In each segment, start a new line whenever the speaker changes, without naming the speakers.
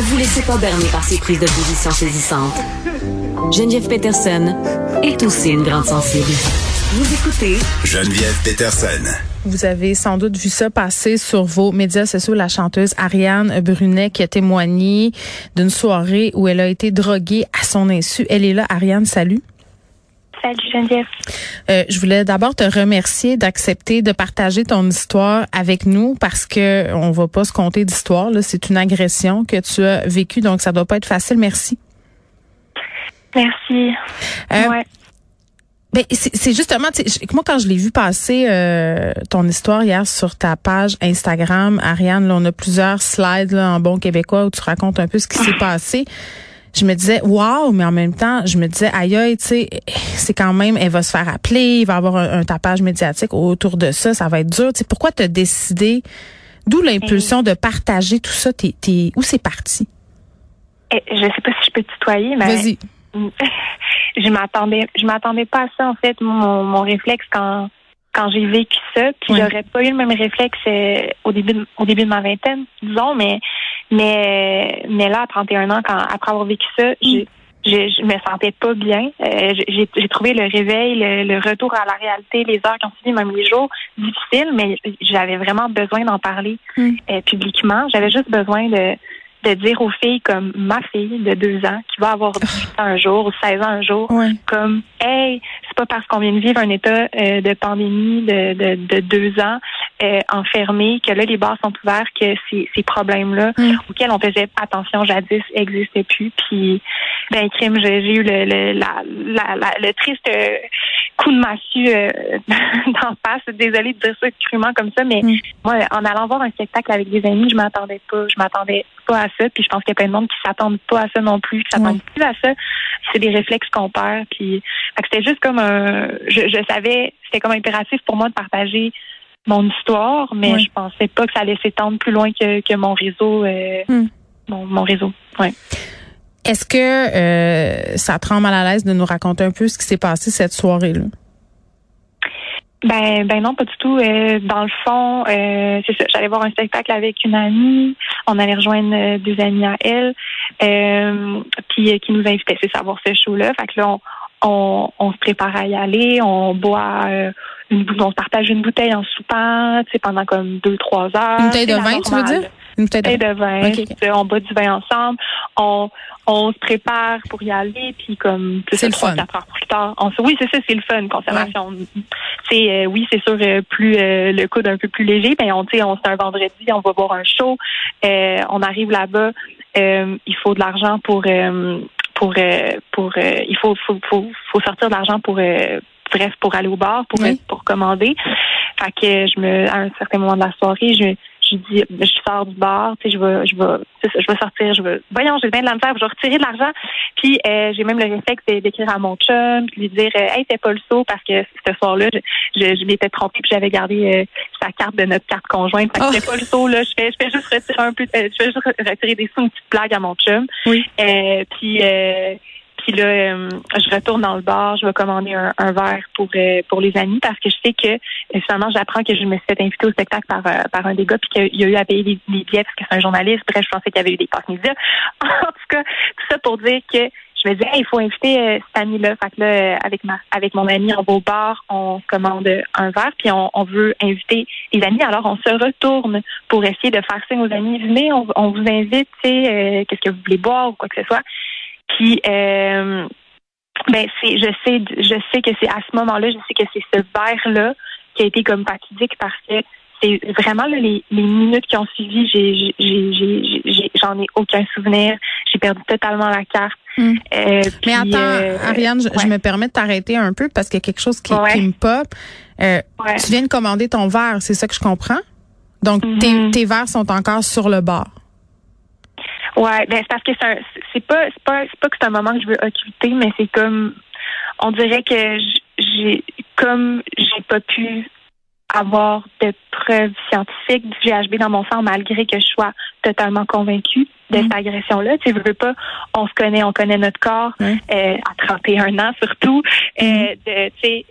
Ne vous laissez pas berner par ces prises de position saisissantes. Geneviève Peterson est aussi une grande sensible. Vous écoutez
Geneviève Peterson.
Vous avez sans doute vu ça passer sur vos médias sociaux, la chanteuse Ariane Brunet qui a témoigné d'une soirée où elle a été droguée à son insu. Elle est là. Ariane, salut.
Salut Geneviève.
Euh, je voulais d'abord te remercier d'accepter de partager ton histoire avec nous parce que on va pas se compter d'histoire. C'est une agression que tu as vécue, donc ça doit pas être facile. Merci.
Merci.
Euh, ouais. Ben, c'est justement, moi quand je l'ai vu passer euh, ton histoire hier sur ta page Instagram, Ariane, là, on a plusieurs slides là, en bon québécois où tu racontes un peu ce qui s'est passé. Je me disais waouh, mais en même temps, je me disais aïe aïe, tu sais, c'est quand même, elle va se faire appeler, il va y avoir un, tapage médiatique autour de ça, ça va être dur. Tu sais, pourquoi t'as décidé, d'où l'impulsion de partager tout ça, t'es, t'es, où c'est parti?
Eh, je sais pas si je peux tutoyer, mais.
Vas-y.
je m'attendais je m'attendais pas à ça en fait mon, mon réflexe quand quand j'ai vécu ça puis j'aurais pas eu le même réflexe euh, au début de, au début de ma vingtaine disons mais mais mais là à 31 ans quand après avoir vécu ça je, je, me sentais pas bien. Euh, j'ai, j'ai trouvé le réveil le, retour à la réalité les heures qui ont suivi même les jours difficiles mais j'avais vraiment besoin d'en parler mm. euh, publiquement. J'avais juste besoin de de dire aux filles comme ma fille de deux ans qui va avoir 18 ans un jour ou 16 ans un jour, comme hey, c'est pas parce qu'on vient de vivre un état euh, de pandémie de, de, de deux ans euh, enfermé que là les bars sont ouverts que ces, ces problèmes-là mm. auxquels on faisait attention jadis n'existaient plus. Puis ben crime, j'ai eu le, le la, la, le triste euh, coup de massue euh, d'en face. Désolée de dire ça crûment comme ça, mais mm. moi, en allant voir un spectacle avec des amis, je m'attendais pas. Je m'attendais pas à ça. Puis je pense qu'il y a plein de monde qui s'attendent pas à ça non plus, qui s'attendent plus à ça. C'est des réflexes qu'on perd. Puis c'était juste comme un. Je, je savais, c'était comme impératif pour moi de partager mon histoire, mais je pensais pas que ça allait s'étendre plus loin que, que mon réseau. Euh, mm. mon, mon réseau. Ouais.
Est-ce que euh, ça te rend mal à l'aise de nous raconter un peu ce qui s'est passé cette soirée-là?
Ben, ben non, pas du tout. Euh, dans le fond, euh, c'est ça. J'allais voir un spectacle avec une amie. On allait rejoindre des amis à elle, puis qui nous invitait, c'est savoir ce show-là. Fait que là, on, on, se prépare à y aller. On boit une, on partage une bouteille en soupant, tu sais, pendant comme deux trois heures.
Une bouteille de vin, tu veux dire?
Une bouteille de vin. On boit du vin ensemble. On, on se prépare pour y aller, puis comme
c'est le fun.
Quatre heures plus tard, on, oui, c'est ça, c'est le fun, consommation. C'est euh, oui, c'est sûr euh, plus euh, le coup d'un peu plus léger. Ben on, on c'est un vendredi, on va voir un show. on arrive là-bas, il faut de l'argent pour pour pour il faut faut, faut, faut sortir de l'argent pour bref pour aller au bar pour pour commander. Fait que je me à un certain moment de la soirée, je je dis, je sors du bar, tu sais, je vais, je vais, je vais sortir, je vais, voyons, j'ai bien de la misère, je vais retirer de l'argent. Puis euh, j'ai même le réflexe d'écrire à mon chum, puis lui dire, euh, hey, t'es pas le saut parce que ce soir-là, je, je, m'étais trompée, puis j'avais gardé euh, sa carte de notre carte conjointe. Fait que oh. pas le saut là, je fais, je fais juste retirer un peu, je fais juste retirer des sous, une petite blague à mon chum.
Oui.
puis puis là, euh, je retourne dans le bar, je vais commander un, verre pour euh, pour les amis parce que je sais que euh, finalement, j'apprends que je me suis fait inviter au spectacle par par un des gars puis qu'il y a eu à payer les, billets parce que c'est un journaliste. Bref, je pensais qu'il y avait eu des passes médias. en tout cas, tout ça pour dire que je me disais, il faut inviter cet ami-là. Fait que là, avec ma, avec mon ami, on va au bar, on commande un verre, puis on, on veut inviter les amis. Alors, on se retourne pour essayer de faire signe aux amis. Venez, on, on vous invite, tu sais, qu'est-ce que vous voulez boire ou quoi que ce soit. Puis euh, ben c'est je sais je sais que c'est à ce moment-là, je sais que c'est ce verre là qui a été comme fatidique parce que c'est vraiment les, les, minutes qui ont suivi, j'ai j'en ai, aucun souvenir. J'ai perdu totalement la carte.
Hmm. Euh, Mais attends, euh, Ariane, je, me permets de t'arrêter un peu parce qu'il y a quelque chose qui, me pop. Tu viens de commander ton verre, c'est ça que je comprends? Donc, tes, mm-hmm. tes verres sont encore sur le bar.
Ouais, ben c'est parce que c'est c'est pas c'est pas c'est pas que c'est un moment que je veux occulter, mais c'est comme on dirait que j'ai comme j'ai pas pu avoir de preuves scientifiques du GHB dans mon sang malgré que je sois totalement convaincue de cette agression-là. Tu veux pas, on se connaît, on connaît notre corps euh, à 31 ans surtout. Euh, mm. de, tu sais,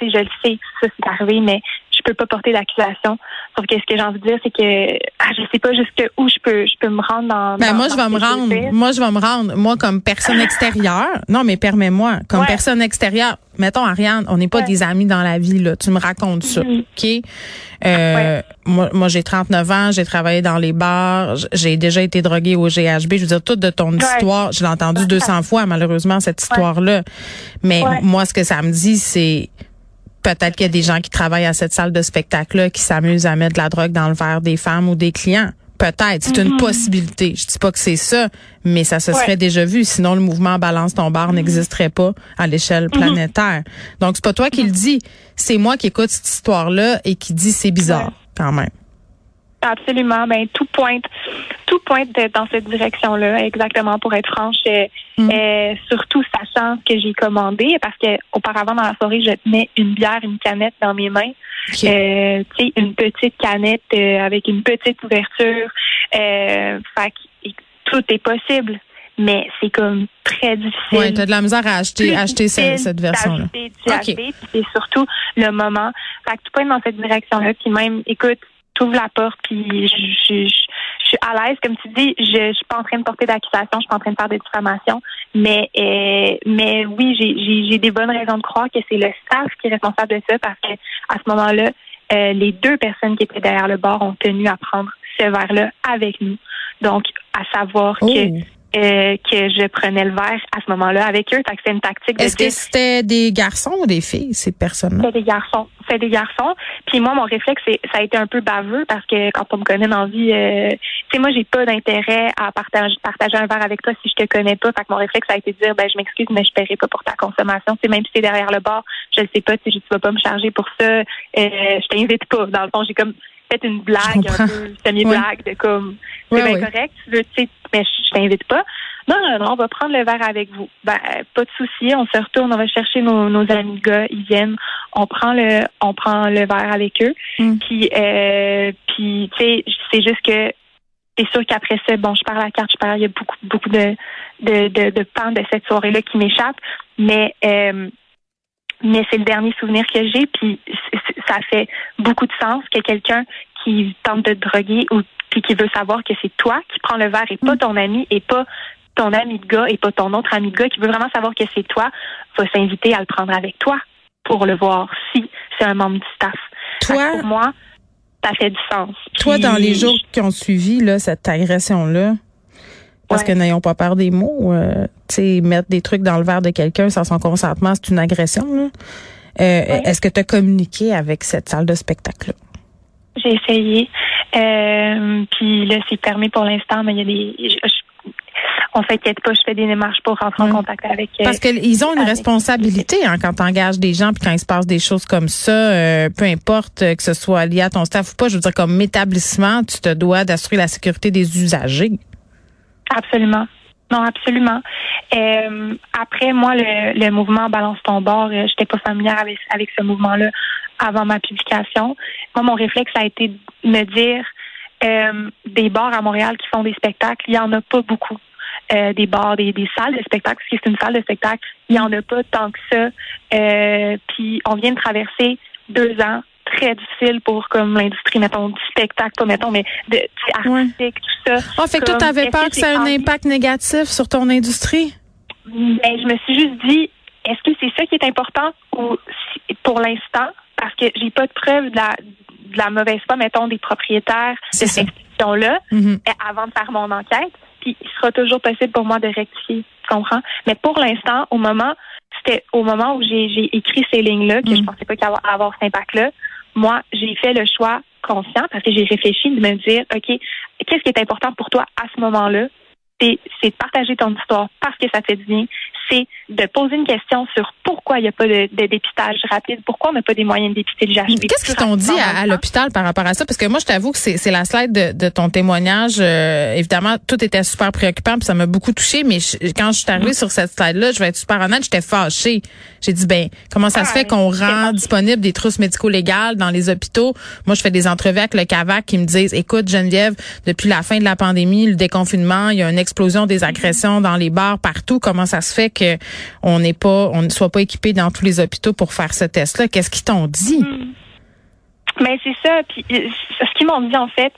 je le sais, ça c'est arrivé, mais je peux pas porter d'accusation. Sauf que ce que j'ai envie de dire, c'est que ah, je sais pas jusqu'où je peux je peux me rendre dans.
Ben
dans-
moi je vais me rendre. Moi je vais me rendre. Moi comme personne extérieure. Non mais permets-moi. Comme
Ouais.
personne extérieure. Mettons Ariane, on n'est pas
Ouais.
des amis dans la vie là. Tu me racontes ça, ok? Euh, Moi, moi j'ai 39 ans. J'ai travaillé dans les bars. J'ai déjà été droguée au GHB. Je veux dire toute de ton histoire. Je l'ai entendu 200 fois malheureusement cette histoire là. Mais moi ce que ça me dit c'est peut-être qu'il y a des gens qui travaillent à cette salle de spectacle-là qui s'amusent à mettre de la drogue dans le verre des femmes ou des clients. Peut-être, c'est une possibilité. Je dis pas que c'est ça, mais ça se.
Ouais.
Serait déjà vu. Sinon, le mouvement Balance ton bar n'existerait pas à l'échelle planétaire. Donc, c'est pas toi qui le dis. C'est moi qui écoute cette histoire-là et qui dit c'est bizarre,
Ouais.
quand même.
Absolument. Ben tout pointe, tout pointe dans cette direction-là, exactement pour être franche. euh,
Mm.
euh, surtout sachant ce que j'ai commandé, parce que auparavant dans la soirée, je tenais une bière, une canette dans mes mains. Euh, tu sais, une petite canette euh, avec une petite ouverture. Euh, fait que tout est possible, mais c'est comme très difficile.
ouais, t'as de la misère à acheter, acheter cette version-là.
d'acheter, d'y
OK.
acheter, puis c'est surtout le moment. Fait que tu peux être dans cette direction-là, puis même, écoute, t'ouvres la porte, puis je, suis à l'aise, comme tu dis, je, je suis pas en train de porter d'accusation, je suis pas en train de faire de diffamation, mais euh, mais oui, j'ai, des bonnes raisons de croire que c'est le staff qui est responsable de ça, parce que à ce moment-là, euh, les deux personnes qui étaient derrière le bar ont tenu à prendre ce verre-là avec nous. Donc, à savoir
Oh.
que euh, que je prenais le verre à ce moment-là avec eux. C'est une tactique de
Est-ce que c'était des garçons ou des filles, ces personnes-là?
c'est des garçons. C'est des garçons. Puis moi, mon réflexe, c'est, ça a été un peu baveux parce que quand on me connaît dans la vie, euh, tu sais, moi, j'ai pas d'intérêt à partager, partager un verre avec toi si je te connais pas. Fait que mon réflexe, ça a été de dire, ben, je m'excuse, mais je paierai pas pour ta consommation. Tu sais, même si t'es derrière le bar, je le sais pas, tu sais, tu vas pas me charger pour ça. Euh, je t'invite pas. Dans le fond, j'ai comme fait une blague, un peu semi-blague de comme, c'est
Ouais,
bien
ouais.
correct, tu veux, tu sais, mais je, je t'invite pas. Non, non, non, on va prendre le verre avec vous. Ben, pas de souci, on se retourne, on va chercher nos, nos amis de gars, ils viennent, on prend le, on prend le verre avec eux.
Mm.
Puis, euh, puis, tu sais, c'est juste que c'est sûr qu'après ça, bon, je parle à la carte, je parle, il y a beaucoup, beaucoup de, de, de, de pans de cette soirée-là qui m'échappent, mais, euh, mais c'est le dernier souvenir que j'ai, puis ça fait beaucoup de sens que quelqu'un qui tente de te droguer ou puis qui veut savoir que c'est toi qui prends le verre et pas ton ami et pas ton ami de gars et pas ton autre ami de gars qui veut vraiment savoir que c'est toi, va s'inviter à le prendre avec toi pour le voir si c'est un membre du staff.
Toi,
pour moi, ça fait du sens.
Toi, dans les jours qui ont suivi là, cette agression-là, parce
Ouais.
que n'ayons pas peur des mots, euh, tu sais, mettre des trucs dans le verre de quelqu'un sans son consentement, c'est une agression. Là. Euh, Est-ce que tu as communiqué avec cette salle de spectacle-là?
J'ai essayé. Euh, puis là, c'est permis pour l'instant, mais il y a des. je- je- on s'inquiète pas, je fais des démarches pour rentrer en contact avec. euh,
Parce qu'ils ont une
avec-
responsabilité hein, quand tu engages des gens puis quand il se passe des choses comme ça, euh, peu importe euh, que ce soit lié à ton staff ou pas, je veux dire, comme établissement, tu te dois d'assurer la sécurité des usagers.
Absolument. Non, absolument. Euh, après, moi, le, le mouvement Balance ton bord, euh, j'étais pas familière avec, avec ce mouvement-là avant ma publication. Moi, mon réflexe a été de me dire euh, des bars à Montréal qui font des spectacles, il y en a pas beaucoup. Euh, des bars, des, des salles de spectacle, parce que c'est une salle de spectacle, il y en a pas tant que ça. Euh, puis on vient de traverser deux ans très difficiles pour comme l'industrie, mettons, du spectacle, pas mettons, mais de
Ouais.
artistique, tout ça.
Ah, fait que toi, t'avais peur
que
que ça ait un impact négatif sur ton industrie?
Ben, je me suis juste dit, est-ce que c'est ça qui est important ou si- pour l'instant, parce que j'ai pas de preuve de la, de la mauvaise foi, mettons, des propriétaires de cette institution-là
Mhm.
eh, avant de faire mon enquête. Puis il sera toujours possible pour moi de rectifier, tu comprends? Mais pour l'instant, au moment, c'était au moment où j'ai écrit ces lignes-là, que
Mm.
je pensais pas qu'il allait avoir, avoir cet impact-là, moi, j'ai fait le choix conscient parce que j'ai réfléchi de me dire, OK, qu'est-ce qui est important pour toi à ce moment-là? C'est c'est de partager ton histoire parce que ça te fait du bien. C'est de poser une question sur pourquoi il n'y a pas de, de dépistage rapide, pourquoi on n'a pas des moyens de dépister le GHB.
Qu'est-ce qu'ils t'ont dit à, à l'hôpital par rapport à ça? Parce que moi, je t'avoue que c'est c'est la slide de, de ton témoignage. euh, évidemment, tout était super préoccupant, puis ça m'a beaucoup touché. Mais je- quand je suis arrivée sur cette slide-là, je vais être super honnête, j'étais fâchée. J'ai dit, ben, comment ça se
Ah,
fait qu'on rend disponible des trousses médico-légales dans les hôpitaux? Moi, je fais des entrevues avec le CAVAC qui me disent, écoute, Geneviève, depuis la fin de la pandémie, le déconfinement, il y a une des agressions dans les bars partout. Comment ça se fait que on n'est pas, on ne soit pas équipé dans tous les hôpitaux pour faire ce test-là? Qu'est-ce qu'ils t'ont dit?
Mais c'est ça. Puis ce qu'ils m'ont dit en fait,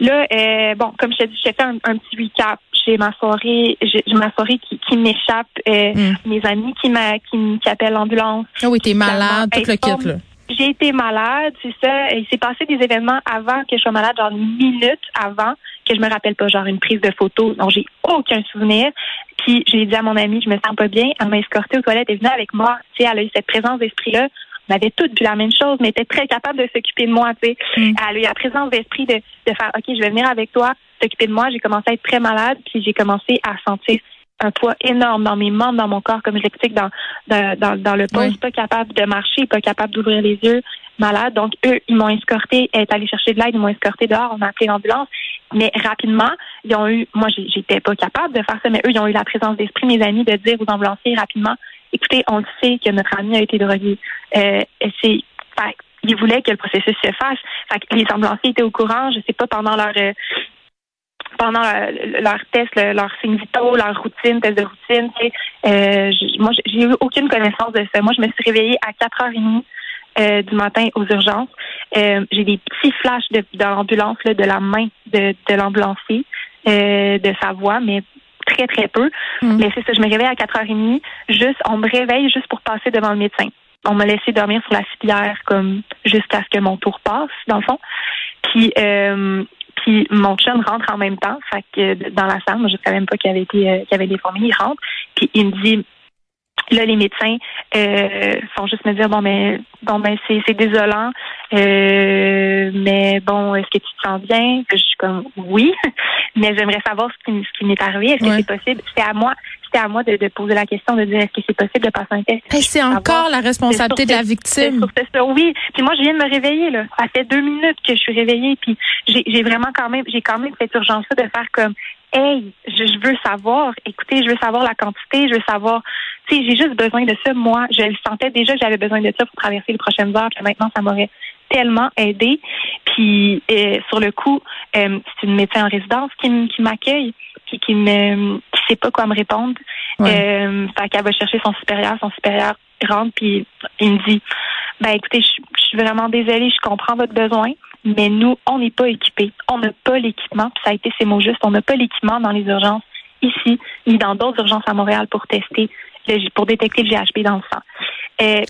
là, euh, bon, comme je t'ai dit, j'ai fait un, petit recap. J'ai ma soirée, j'ai ma soirée qui, qui m'échappe, euh, mm. mes amis qui m'a qui, qui appellent l'ambulance.
Ah oui, t'es malade, tout le kit là.
J'ai été malade, c'est ça. Il s'est passé des événements avant que je sois malade, genre une minute avant, que je me rappelle pas, genre une prise de photo. Donc j'ai aucun souvenir. Puis j'ai dit à mon amie, je me sens pas bien. Elle m'a escortée aux toilettes et venue avec moi. Tu sais, elle a eu cette présence d'esprit-là. On avait toutes vu la même chose, mais était très capable de s'occuper de moi. Tu sais, mm. elle a eu la présence d'esprit de, de faire, ok, je vais venir avec toi, s'occuper de moi. J'ai commencé à être très malade, puis j'ai commencé à sentir un poids énorme dans mes membres, dans mon corps, comme je l'explique dans, dans, dans, le poste, pas capable de marcher, pas capable d'ouvrir les yeux, malade. Donc, eux, ils m'ont escorté, elle est allée chercher de l'aide, ils m'ont escorté dehors, on a appelé l'ambulance. Mais rapidement, ils ont eu, moi, j'étais pas capable de faire ça, mais eux, ils ont eu la présence d'esprit, mes amis, de dire aux ambulanciers rapidement, écoutez, on le sait que notre ami a été drogué. Euh, c'est, ils voulaient que le processus se fasse. Fait que les ambulanciers étaient au courant, je sais pas, pendant leur euh, pendant leur test, leur signe vitaux, leur routine, test de routine. Euh, moi, j'ai eu aucune connaissance de ça. Moi, je me suis réveillée à 4h30 euh, du matin aux urgences. Euh, j'ai des petits flashs d'ambulance de, de la main de, de l'ambulancier, euh, de sa voix, mais très, très peu. Mm. Mais c'est ça, je me réveille à 4h30. Juste, on me réveille juste pour passer devant le médecin. On m'a laissé dormir sur la civière comme jusqu'à ce que mon tour passe, dans le fond. Puis euh, puis mon chum rentre en même temps, fait que dans la salle, moi je savais même pas qu'il avait été euh, qu'il avait des fourmis, il rentre, puis il me dit là les médecins euh, font juste me dire bon mais bon ben c'est c'est désolant euh, mais bon est-ce que tu te sens bien? Je suis comme oui mais j'aimerais savoir ce qui, ce qui m'est arrivé. Est-ce que c'est possible? C'est à moi c'était à moi de, de, poser la question de dire est-ce que c'est possible de passer un test?
C'est encore la responsabilité de la victime.
oui. Puis moi je viens de me réveiller là. Ça fait deux minutes que je suis réveillée puis j'ai j'ai vraiment quand même j'ai quand même cette urgence là de faire comme hey, je, veux savoir, écoutez, je veux savoir la quantité, je veux savoir, tu sais, j'ai juste besoin de ça. Moi, je le sentais déjà que j'avais besoin de ça pour traverser les prochaines heures, que maintenant, ça m'aurait tellement aidé. Puis, euh, sur le coup, euh, c'est une médecin en résidence qui, m'accueille, puis qui me, qui sait pas quoi me répondre. Euh, fait qu'elle va chercher son supérieur, son supérieur rentre, puis il me dit, ben écoutez, je suis vraiment désolée, je comprends votre besoin mais nous, on n'est pas équipés. On n'a pas l'équipement, ça a été ces mots justes, on n'a pas l'équipement dans les urgences ici, ni dans d'autres urgences à Montréal pour tester, pour détecter le GHB dans le sang.
Euh,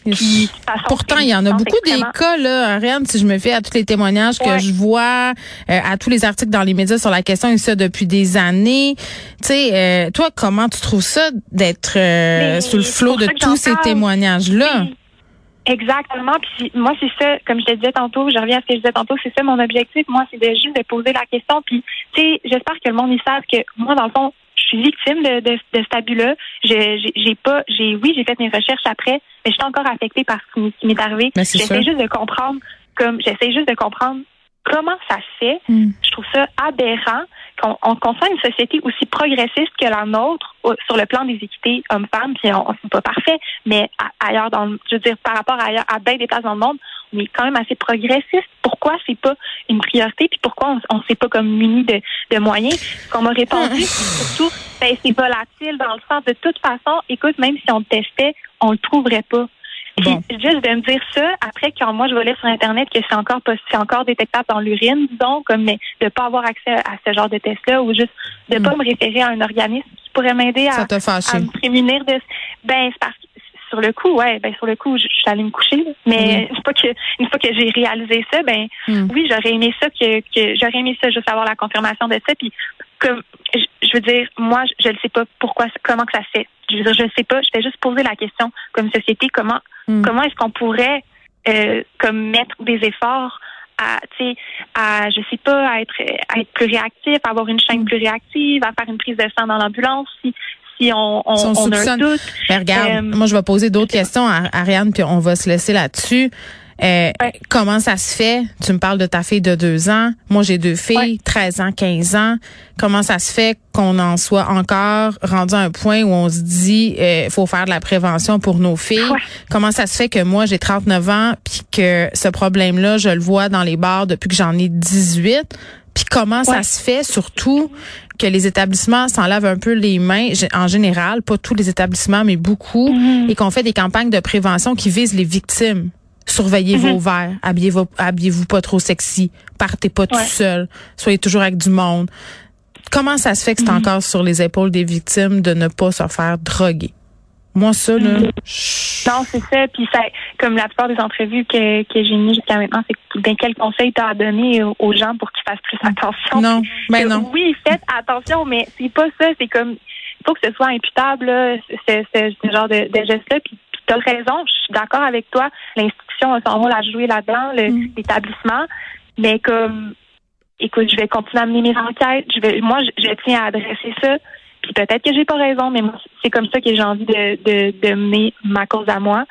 Pourtant, il y en a beaucoup des cas, là, Ariane, si je me fie à tous les témoignages que je vois, euh, à tous les articles dans les médias sur la question, et ça depuis des années. Tu sais, euh, toi, comment tu trouves ça d'être sous le flot de tous ces témoignages-là?
Exactement. Puis moi, c'est ça, comme je te disais tantôt, je reviens à ce que je disais tantôt, c'est ça mon objectif. Moi, c'est de juste de poser la question. Puis, tu sais, j'espère que le monde y savent que moi, dans le fond, je suis victime de, de, de cet abus-là. J'ai pas, j'ai, oui, j'ai fait mes recherches après, mais je suis encore affectée par ce qui m'est arrivé. J'essaie juste de comprendre, comme j'essaie juste de comprendre comment ça se fait. Hmm. Je trouve ça aberrant qu'on qu'on soit une société aussi progressiste que la nôtre sur le plan des équités hommes-femmes, puis on, c'est pas parfait, mais ailleurs dans je veux dire par rapport à ailleurs à bien des places dans le monde, on est quand même assez progressiste. Pourquoi c'est pas une priorité, puis pourquoi on, ne s'est pas comme muni de, de moyens? qu'on m'a répondu, surtout, ben, c'est volatile dans le sens de toute façon, écoute, même si on le testait, on le trouverait pas. Juste de me dire ça, après quand moi je volais sur Internet que c'est encore c'est encore détectable dans l'urine, disons, comme mais de pas avoir accès à ce genre de test-là ou juste de pas mm. me référer à un organisme qui pourrait m'aider à, me prémunir de ben c'est parce que sur le coup, ouais, ben sur le coup, je, suis allée me coucher. Mais une fois que une fois que j'ai réalisé ça, ben mm. oui, j'aurais aimé ça que, que j'aurais aimé ça juste avoir la confirmation de ça. Puis comme je, veux dire, moi, je ne sais pas pourquoi, comment que ça se fait. Je veux dire, je ne sais pas. Je vais juste poser la question comme société, comment Hmm. Comment est-ce qu'on pourrait euh, comme mettre des efforts à, tu sais, à, je sais pas, à être, à être plus réactif, à avoir une chaîne plus réactive, à faire une prise de sang dans l'ambulance si, si on, on, on, a un doute.
Mais regarde, euh, moi, je vais poser d'autres questions à Ariane, puis on va se laisser là-dessus. Euh, comment ça se fait? Tu me parles de ta fille de deux ans. Moi, j'ai deux filles, 13 ans, 15 ans. Comment ça se fait qu'on en soit encore rendu à un point où on se dit euh, faut faire de la prévention pour nos filles? Comment ça se fait que moi, j'ai 39 ans puis que ce problème-là, je le vois dans les bars depuis que j'en ai 18? Puis comment ça se fait surtout que les établissements s'enlèvent un peu les mains, en général, pas tous les établissements, mais beaucoup, mm-hmm. et qu'on fait des campagnes de prévention qui visent les victimes? Surveillez vos verres, habillez-vous habillez-vous pas trop sexy, partez pas tout seul, soyez toujours avec du monde. Comment ça se fait que c'est encore sur les épaules des victimes de ne pas se faire droguer? Moi, ça, là,
Non, c'est ça. Puis ça, comme la plupart des entrevues que, que j'ai mis jusqu'à maintenant, c'est ben, quel conseil t'as à donner aux- gens pour qu'ils fassent plus attention?
non, ben
Que
non.
Oui, faites attention, mais c'est pas ça. C'est comme il faut que ce soit imputable, là, ce, ce- ce genre de, de geste-là. Puis, puis t'as raison, je suis d'accord avec toi. L'institution a son rôle à jouer là-dedans,
Mm.
l'établissement. Mais comme écoute, je vais continuer à mener mes enquêtes. Je vais, moi, je, je tiens à adresser ça. Puis peut-être que j'ai pas raison, mais moi, c'est comme ça que j'ai envie de, de, de mener ma cause à moi.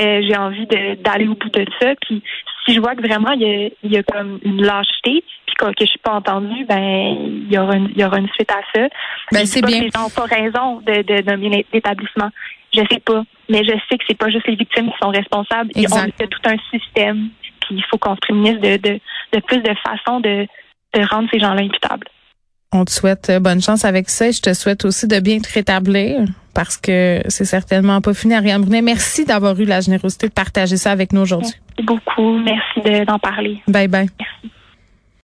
Euh, j'ai envie d'aller au bout de ça. Puis si je vois que vraiment il y a, il y a comme une lâcheté, puis que, que je suis pas entendue, ben il y aura une, il y aura une suite à ça.
Ben,
Je
c'est
pas
bien.
Que les gens n'ont pas raison de, de nommer l'établissement. Je sais pas, mais je sais que c'est pas juste les victimes qui sont responsables. Il
Exact.
Y a tout un système. Puis il faut qu'on se prémunisse de, de, de plus de façons de, de rendre ces gens-là imputables.
On te souhaite euh, bonne chance avec ça. et Je te souhaite aussi de bien te rétablir parce que c'est certainement pas fini. Ariane Brunet, merci d'avoir eu la générosité de partager ça avec nous aujourd'hui.
Merci beaucoup. Merci de- d'en parler.
Bye bye.
Merci.